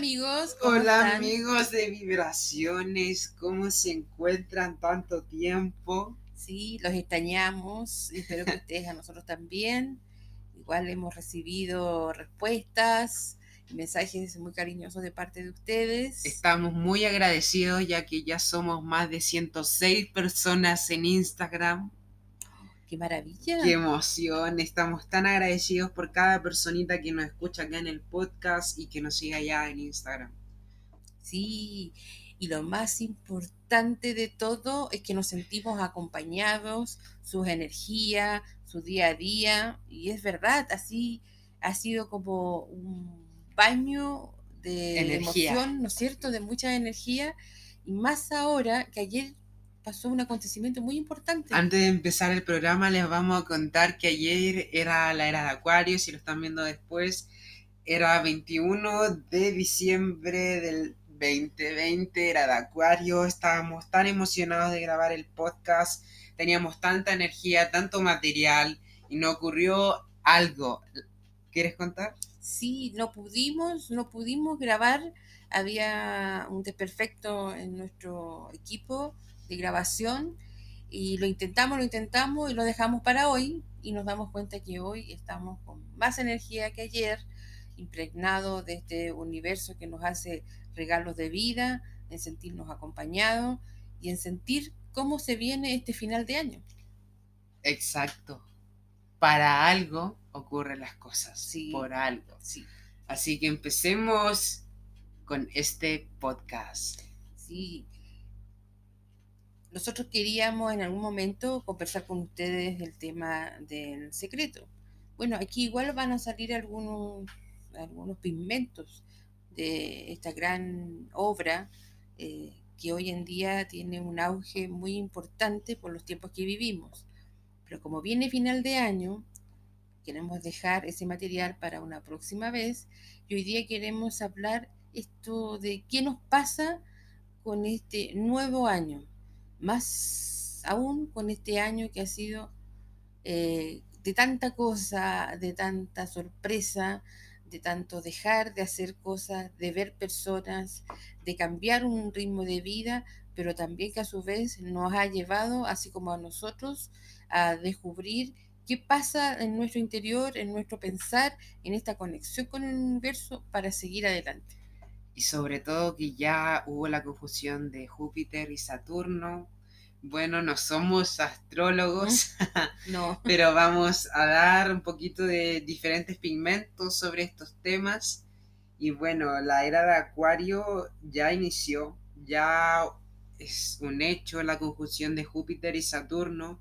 Hola amigos. ¿cómo Hola están? amigos de Vibraciones, ¿cómo se encuentran tanto tiempo? Sí, los extrañamos. Espero que ustedes a nosotros también. Igual hemos recibido respuestas mensajes muy cariñosos de parte de ustedes. Estamos muy agradecidos ya que ya somos más de 106 personas en Instagram. ¡Qué maravilla! Qué emoción, estamos tan agradecidos por cada personita que nos escucha acá en el podcast y que nos sigue allá en Instagram. Sí, y lo más importante de todo es que nos sentimos acompañados, sus energías, su día a día, y es verdad, así ha sido como un baño de Energía. emoción, ¿no es cierto?, de mucha energía, y más ahora que ayer pasó un acontecimiento muy importante. Antes de empezar el programa les vamos a contar que ayer era la era de Acuario, si lo están viendo después, era 21 de diciembre del 2020, era de Acuario, estábamos tan emocionados de grabar el podcast, teníamos tanta energía, tanto material y nos ocurrió algo. ¿Quieres contar? Sí, no pudimos, no pudimos grabar, había un desperfecto en nuestro equipo de grabación y lo intentamos, lo intentamos y lo dejamos para hoy y nos damos cuenta que hoy estamos con más energía que ayer, impregnado de este universo que nos hace regalos de vida, en sentirnos acompañados y en sentir cómo se viene este final de año. Exacto. Para algo ocurren las cosas, Sí. por algo. Sí, Así que empecemos con este podcast. sí. Nosotros queríamos en algún momento conversar con ustedes del tema del secreto. Bueno, aquí igual van a salir algunos, algunos pigmentos de esta gran obra eh, que hoy en día tiene un auge muy importante por los tiempos que vivimos. Pero como viene final de año, queremos dejar ese material para una próxima vez y hoy día queremos hablar esto de qué nos pasa con este nuevo año, más aún con este año que ha sido eh, de tanta cosa, de tanta sorpresa, de tanto dejar de hacer cosas, de ver personas, de cambiar un ritmo de vida, pero también que a su vez nos ha llevado, así como a nosotros, a descubrir qué pasa en nuestro interior, en nuestro pensar, en esta conexión con el universo para seguir adelante. Y sobre todo que ya hubo la confusión de Júpiter y Saturno. Bueno, no somos astrólogos, No, pero vamos a dar un poquito de diferentes pigmentos sobre estos temas. Y bueno, la era de Acuario ya inició, ya es un hecho la conjunción de Júpiter y Saturno,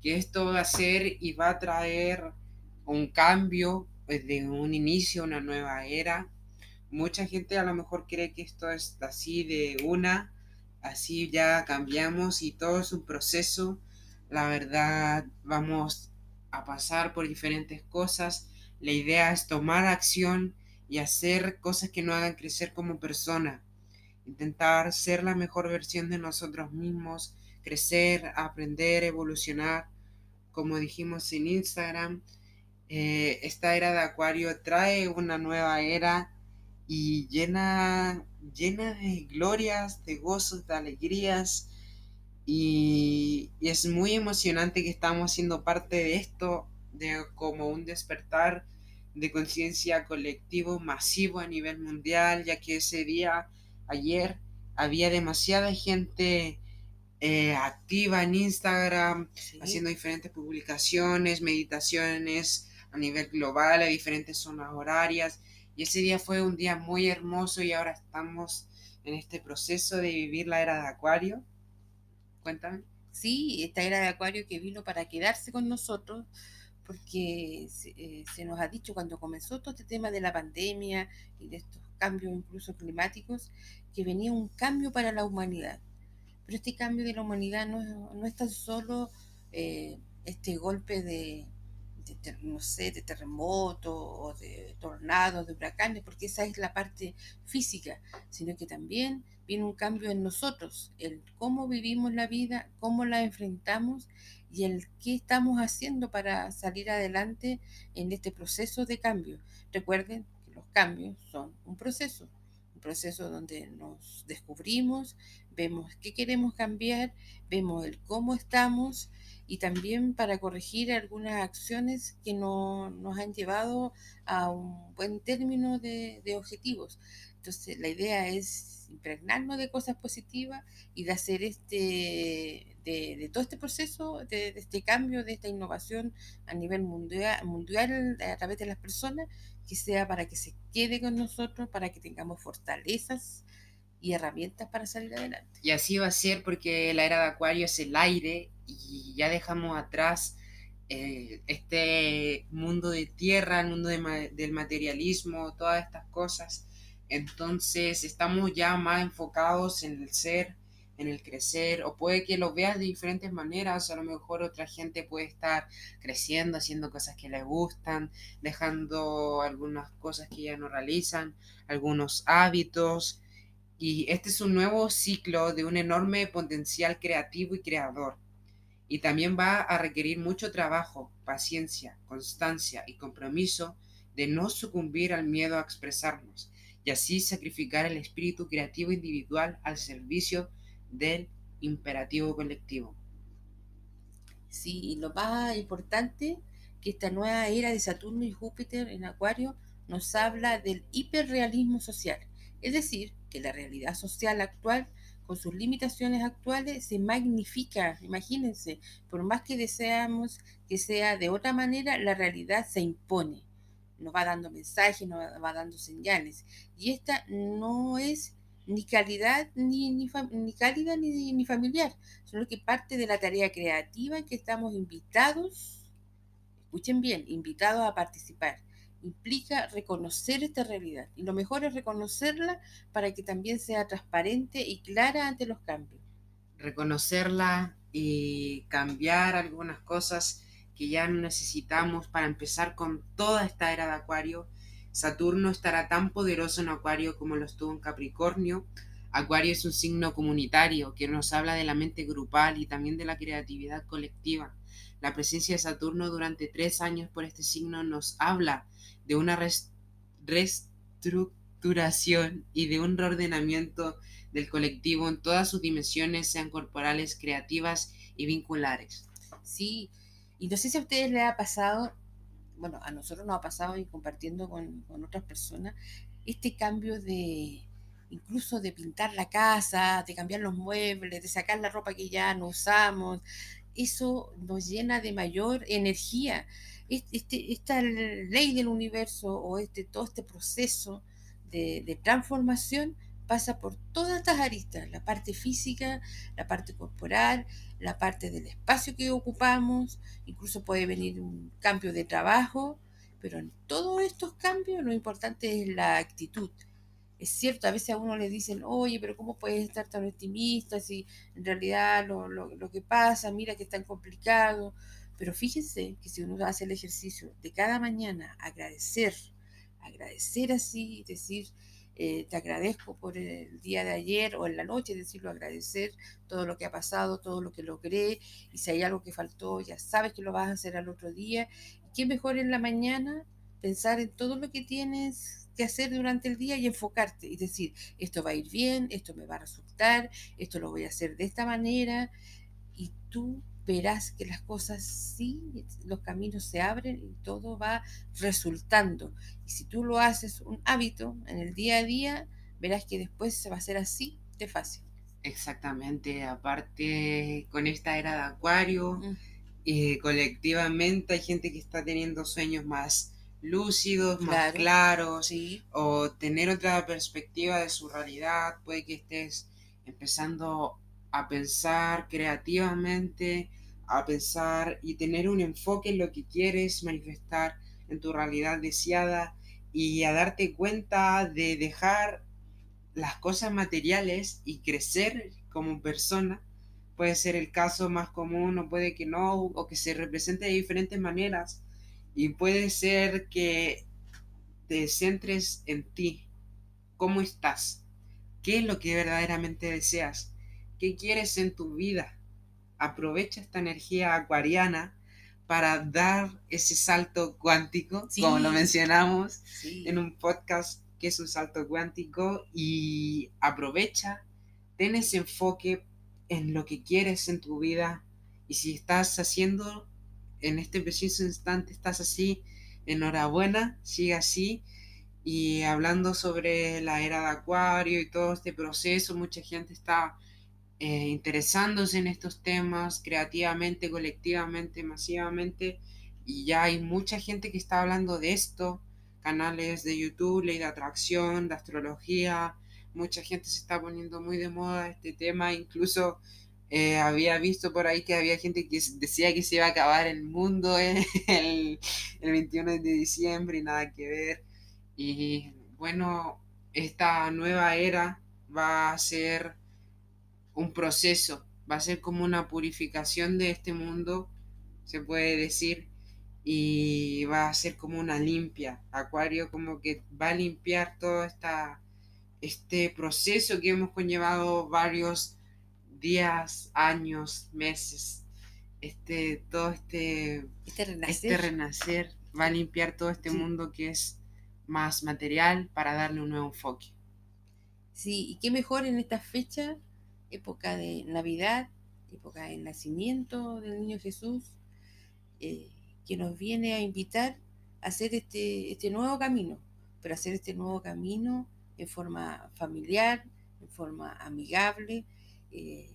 que esto va a ser y va a traer un cambio pues, de un inicio, una nueva era. Mucha gente a lo mejor cree que esto es así de una, así ya cambiamos y todo es un proceso. La verdad, vamos a pasar por diferentes cosas. La idea es tomar acción y hacer cosas que nos hagan crecer como persona. Intentar ser la mejor versión de nosotros mismos, crecer, aprender, evolucionar. Como dijimos en Instagram, eh, esta era de Acuario trae una nueva era y llena, llena de glorias, de gozos, de alegrías. Y, y es muy emocionante que estamos siendo parte de esto, de como un despertar de conciencia colectivo masivo a nivel mundial, ya que ese día, ayer, había demasiada gente eh, activa en Instagram, sí. haciendo diferentes publicaciones, meditaciones a nivel global, a diferentes zonas horarias. Y ese día fue un día muy hermoso y ahora estamos en este proceso de vivir la era de Acuario. Cuéntame. Sí, esta era de Acuario que vino para quedarse con nosotros, porque se, eh, nos ha dicho cuando comenzó todo este tema de la pandemia y de estos cambios incluso climáticos, que venía un cambio para la humanidad. Pero este cambio de la humanidad no, no es tan solo eh, este golpe de, de no sé, de terremoto o de tornados, de huracanes, porque esa es la parte física, sino que también viene un cambio en nosotros, el cómo vivimos la vida, cómo la enfrentamos y el qué estamos haciendo para salir adelante en este proceso de cambio. Recuerden que los cambios son un proceso proceso donde nos descubrimos, vemos qué queremos cambiar, vemos el cómo estamos y también para corregir algunas acciones que no nos han llevado a un buen término de, objetivos. Entonces la idea es impregnarnos de cosas positivas y de hacer este, de, todo este proceso, de, este cambio, de esta innovación a nivel mundial, mundial a través de las personas, que sea para que se quede con nosotros, para que tengamos fortalezas y herramientas para salir adelante. Y así va a ser porque la era de Acuario es el aire y ya dejamos atrás eh, este mundo de tierra, el mundo del materialismo, todas estas cosas. Entonces estamos ya más enfocados en el ser, en el crecer, o puede que lo veas de diferentes maneras, a lo mejor otra gente puede estar creciendo, haciendo cosas que le gustan, dejando algunas cosas que ya no realizan, algunos hábitos, y este es un nuevo ciclo de un enorme potencial creativo y creador. Y también va a requerir mucho trabajo, paciencia, constancia y compromiso de no sucumbir al miedo a expresarnos y así sacrificar el espíritu creativo individual al servicio del imperativo colectivo. Sí, lo más importante que esta nueva era de Saturno y Júpiter en Acuario nos habla del hiperrealismo social, es decir, que la realidad social actual, con sus limitaciones actuales, se magnifica. Imagínense, por más que deseamos que sea de otra manera, la realidad se impone. Nos va dando mensajes, nos va dando señales. Y esta no es ni calidad ni, ni, ni cálida ni, ni familiar, sino que parte de la tarea creativa en que estamos invitados, escuchen bien, invitados a participar implica reconocer esta realidad y lo mejor es reconocerla para que también sea transparente y clara ante los cambios. Reconocerla y cambiar algunas cosas que ya necesitamos para empezar con toda esta era de Acuario. Saturno estará tan poderoso en Acuario como lo estuvo en Capricornio. Acuario es un signo comunitario que nos habla de la mente grupal y también de la creatividad colectiva. La presencia de Saturno durante tres años por este signo nos habla de una reestructuración y de un reordenamiento del colectivo en todas sus dimensiones, sean corporales, creativas y vinculares. Sí, y no sé si a ustedes les ha pasado, bueno, a nosotros nos ha pasado y compartiendo con, con otras personas, este cambio de incluso de pintar la casa, de cambiar los muebles, de sacar la ropa que ya no usamos, eso nos llena de mayor energía. Este, esta ley del universo o este, todo este proceso de, transformación pasa por todas estas aristas, la parte física, la parte corporal, la parte del espacio que ocupamos, incluso puede venir un cambio de trabajo, pero en todos estos cambios lo importante es la actitud, es cierto, a veces a uno le dicen, oye, pero ¿cómo puedes estar tan optimista si en realidad lo, lo, que pasa, mira que es tan complicado? Pero fíjense que si uno hace el ejercicio de cada mañana, agradecer, agradecer así, decir, eh, te agradezco por el día de ayer o en la noche, decirlo, agradecer todo lo que ha pasado, todo lo que logré, y si hay algo que faltó, ya sabes que lo vas a hacer al otro día. Qué mejor en la mañana pensar en todo lo que tienes que hacer durante el día y enfocarte y decir, esto va a ir bien, esto me va a resultar, esto lo voy a hacer de esta manera y tú verás que las cosas sí, los caminos se abren y todo va resultando. Y si tú lo haces un hábito en el día a día, verás que después se va a hacer así de fácil. Exactamente, aparte con esta era de acuario, mm. eh, colectivamente hay gente que está teniendo sueños más lúcidos, más claros, o tener otra perspectiva de su realidad, puede que estés empezando a pensar creativamente, a pensar y tener un enfoque en lo que quieres manifestar en tu realidad deseada y a darte cuenta de dejar las cosas materiales y crecer como persona. Puede ser el caso más común o puede que no, o que se represente de diferentes maneras y puede ser que te centres en ti. ¿Cómo estás? ¿Qué es lo que verdaderamente deseas? ¿Qué quieres en tu vida? Aprovecha esta energía acuariana para dar ese salto cuántico, como lo mencionamos en un podcast qué es un salto cuántico y aprovecha, ten ese enfoque en lo que quieres en tu vida y si estás haciendo en este preciso instante, estás así, enhorabuena, sigue así. Y hablando sobre la era de Acuario y todo este proceso, mucha gente está eh, interesándose en estos temas creativamente, colectivamente, masivamente. Y ya hay mucha gente que está hablando de esto, canales de YouTube, ley de atracción, de astrología. Mucha gente se está poniendo muy de moda este tema, incluso eh, había visto por ahí que había gente que decía que se iba a acabar el mundo el, el 21 de diciembre y nada que ver. Y bueno, esta nueva era va a ser un proceso, va a ser como una purificación de este mundo, se puede decir, y va a ser como una limpia. Acuario como que va a limpiar todo esta, este proceso que hemos conllevado varios días, años, meses. Este, todo este, este renacer, este renacer va a limpiar todo este mundo que es más material para darle un nuevo enfoque. Sí, y qué mejor en esta fecha época de Navidad, época del nacimiento del niño Jesús, eh, que nos viene a invitar a hacer este, este nuevo camino, pero hacer este nuevo camino en forma familiar, en forma amigable, eh,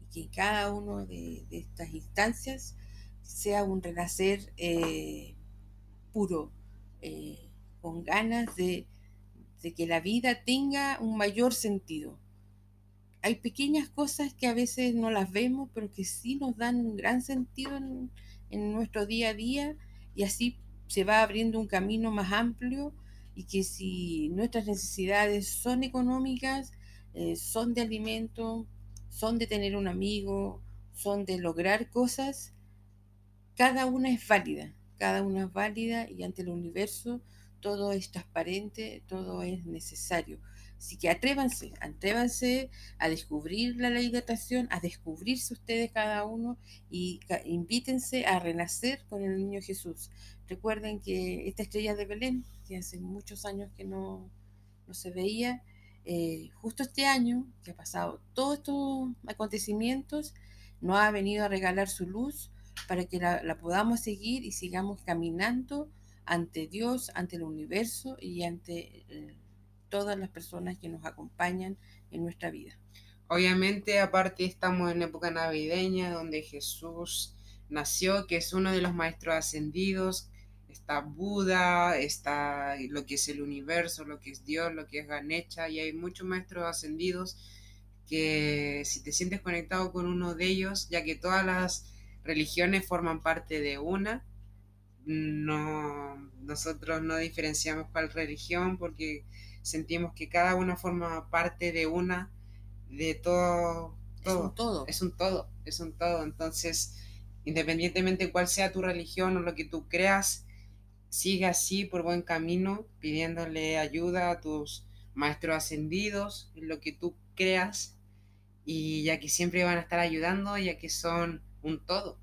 y que cada una de, estas instancias sea un renacer eh, puro, con ganas de, de que la vida tenga un mayor sentido. Hay pequeñas cosas que a veces no las vemos, pero que sí nos dan un gran sentido en, nuestro día a día y así se va abriendo un camino más amplio y que si nuestras necesidades son económicas, eh, son de alimento, son de tener un amigo, son de lograr cosas, cada una es válida, cada una es válida y ante el universo todo es transparente, todo es necesario. Así que atrévanse, atrévanse a descubrir la ley de atracción, a descubrirse ustedes cada uno y invítense a renacer con el niño Jesús. Recuerden que esta estrella de Belén, que hace muchos años que no, se veía, eh, justo este año, que ha pasado todos estos acontecimientos, nos ha venido a regalar su luz para que la, podamos seguir y sigamos caminando ante Dios, ante el universo y ante... el todas las personas que nos acompañan en nuestra vida. Obviamente, aparte estamos en época navideña donde Jesús nació, que es uno de los maestros ascendidos, está Buda, está lo que es el universo, lo que es Dios, lo que es Ganecha, y hay muchos maestros ascendidos que si te sientes conectado con uno de ellos, ya que todas las religiones forman parte de una, no, nosotros no diferenciamos cuál religión porque sentimos que cada una forma parte de una, de todo, todo. Es un todo. Es un todo, es un todo. Entonces, independientemente de cuál sea tu religión o lo que tú creas, sigue así por buen camino, pidiéndole ayuda a tus maestros ascendidos en lo que tú creas, y ya que siempre van a estar ayudando, ya que son un todo.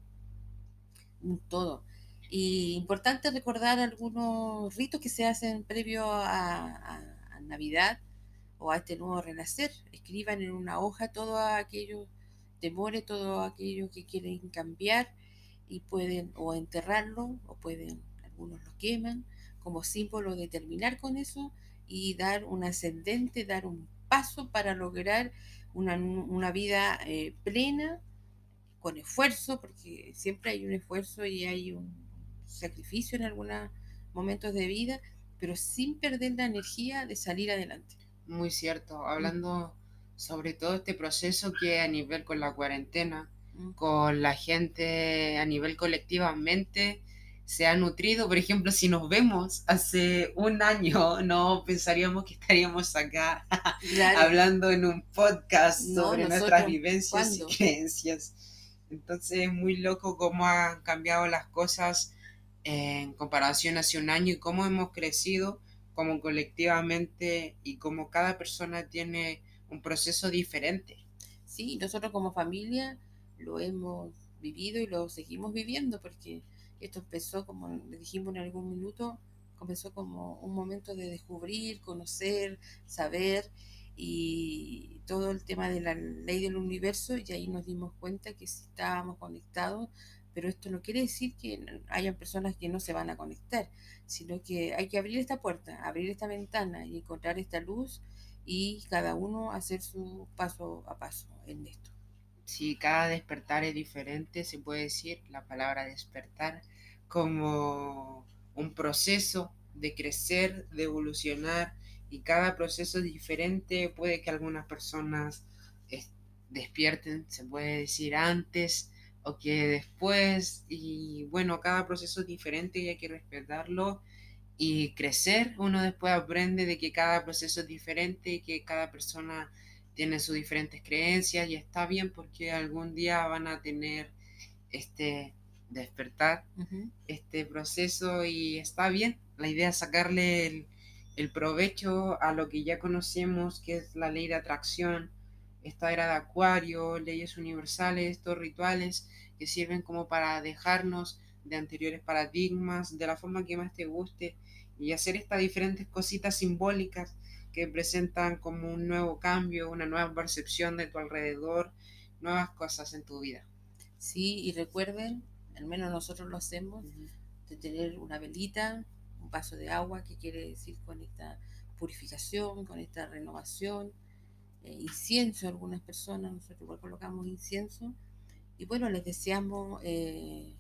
Un todo. Y importante recordar algunos ritos que se hacen previo a Navidad o a este nuevo renacer. Escriban en una hoja todos aquellos temores, todo aquello que quieren cambiar y pueden o enterrarlo o pueden, algunos lo queman como símbolo de terminar con eso y dar un ascendente, dar un paso para lograr una, vida eh, plena, con esfuerzo, porque siempre hay un esfuerzo y hay un sacrificio en algunos momentos de vida, pero sin perder la energía de salir adelante. Muy cierto, hablando sobre todo este proceso que a nivel con la cuarentena, con la gente a nivel colectivamente, se ha nutrido. Por ejemplo, si nos vemos hace un año, no pensaríamos que estaríamos acá hablando en un podcast sobre nuestras vivencias y creencias. Entonces es muy loco cómo han cambiado las cosas en comparación hace un año y cómo hemos crecido como colectivamente y cómo cada persona tiene un proceso diferente. Sí, nosotros como familia lo hemos vivido y lo seguimos viviendo porque esto empezó, como dijimos en algún minuto, comenzó como un momento de descubrir, conocer, saber y todo el tema de la ley del universo y ahí nos dimos cuenta que sí estábamos conectados, pero esto no quiere decir que hayan personas que no se van a conectar, sino que hay que abrir esta puerta, abrir esta ventana y encontrar esta luz y cada uno hacer su paso a paso en esto. Sí, cada despertar es diferente, se puede decir la palabra despertar como un proceso de crecer, de evolucionar y cada proceso es diferente. Puede que algunas personas despierten, se puede decir antes o que después y bueno, cada proceso es diferente y hay que respetarlo y crecer. Uno después aprende de que cada proceso es diferente y que cada persona tiene sus diferentes creencias y está bien porque algún día van a tener este despertar este proceso y está bien. La idea es sacarle el, el, provecho a lo que ya conocemos, que es la ley de atracción, esta era de acuario, leyes universales, estos rituales que sirven como para dejarnos de anteriores paradigmas, de la forma que más te guste y hacer estas diferentes cositas simbólicas que presentan como un nuevo cambio, una nueva percepción de tu alrededor, nuevas cosas en tu vida. Sí, y recuerden, al menos nosotros lo hacemos, de tener una velita, un vaso de agua, que quiere decir con esta purificación, con esta renovación, eh, incienso algunas personas, nosotros igual colocamos incienso, y bueno, les deseamos eh,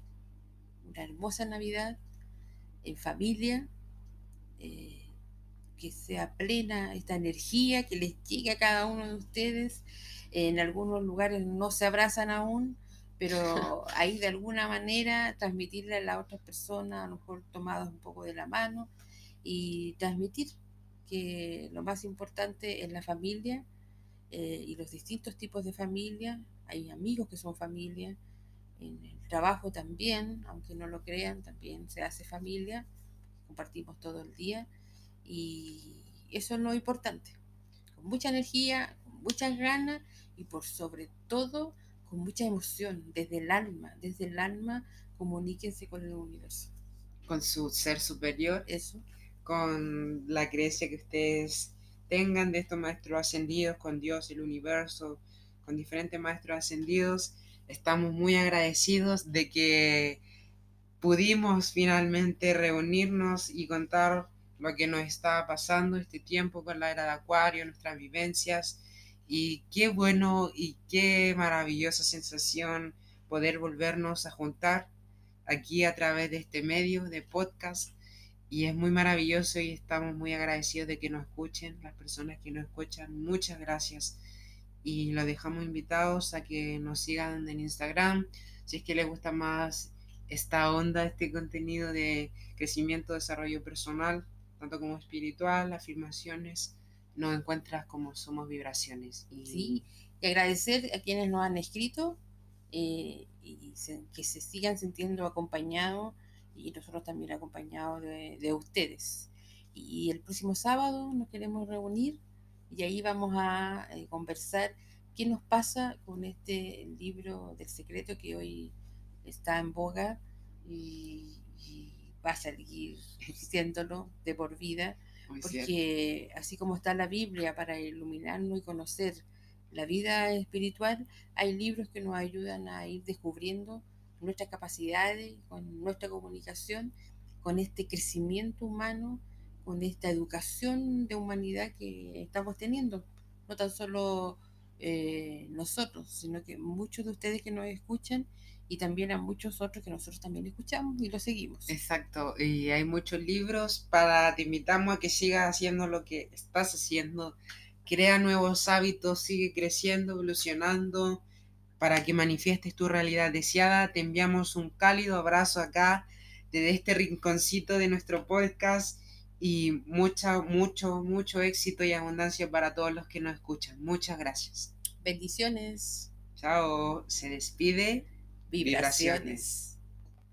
una hermosa Navidad en familia. Eh, que sea plena esta energía, que les llegue a cada uno de ustedes. En algunos lugares no se abrazan aún, pero ahí de alguna manera transmitirle a las otras personas, a lo mejor tomados un poco de la mano, y transmitir que lo más importante es la familia eh, y los distintos tipos de familia. Hay amigos que son familia, en el trabajo también, aunque no lo crean, también se hace familia, compartimos todo el día y eso es lo importante. Con mucha energía, con muchas ganas y por sobre todo con mucha emoción, desde el alma, desde el alma, comuníquense con el universo. Con su ser superior. Eso. Con la creencia que ustedes tengan de estos maestros ascendidos, con Dios, el universo, con diferentes maestros ascendidos. Estamos muy agradecidos de que pudimos finalmente reunirnos y contar lo que nos está pasando este tiempo con la era de Acuario, nuestras vivencias. Y qué bueno y qué maravillosa sensación poder volvernos a juntar aquí a través de este medio de podcast. Y es muy maravilloso y estamos muy agradecidos de que nos escuchen, las personas que nos escuchan. Muchas gracias. Y los dejamos invitados a que nos sigan en Instagram. Si es que les gusta más esta onda, este contenido de crecimiento, desarrollo personal, tanto como espiritual, afirmaciones, nos encuentras como somos vibraciones. Y... Sí, y agradecer a quienes nos han escrito eh, y que se sigan sintiendo acompañados y nosotros también acompañados de, ustedes. Y el próximo sábado nos queremos reunir y ahí vamos a eh, conversar qué nos pasa con este libro del secreto que hoy está en boga y va a seguir siéndolo de por vida, porque así como está la Biblia para iluminarnos y conocer la vida espiritual, hay libros que nos ayudan a ir descubriendo nuestras capacidades, con nuestra comunicación, con este crecimiento humano, con esta educación de humanidad que estamos teniendo. No tan solo eh, nosotros, sino que muchos de ustedes que nos escuchan y también a muchos otros que nosotros también escuchamos y lo seguimos. Exacto, y hay muchos libros para, te invitamos a que sigas haciendo lo que estás haciendo, crea nuevos hábitos, sigue creciendo, evolucionando, para que manifiestes tu realidad deseada. Te enviamos un cálido abrazo acá desde este rinconcito de nuestro podcast y mucha, mucho, mucho éxito y abundancia para todos los que nos escuchan. Muchas gracias. Bendiciones. Chao, se despide Vibraciones.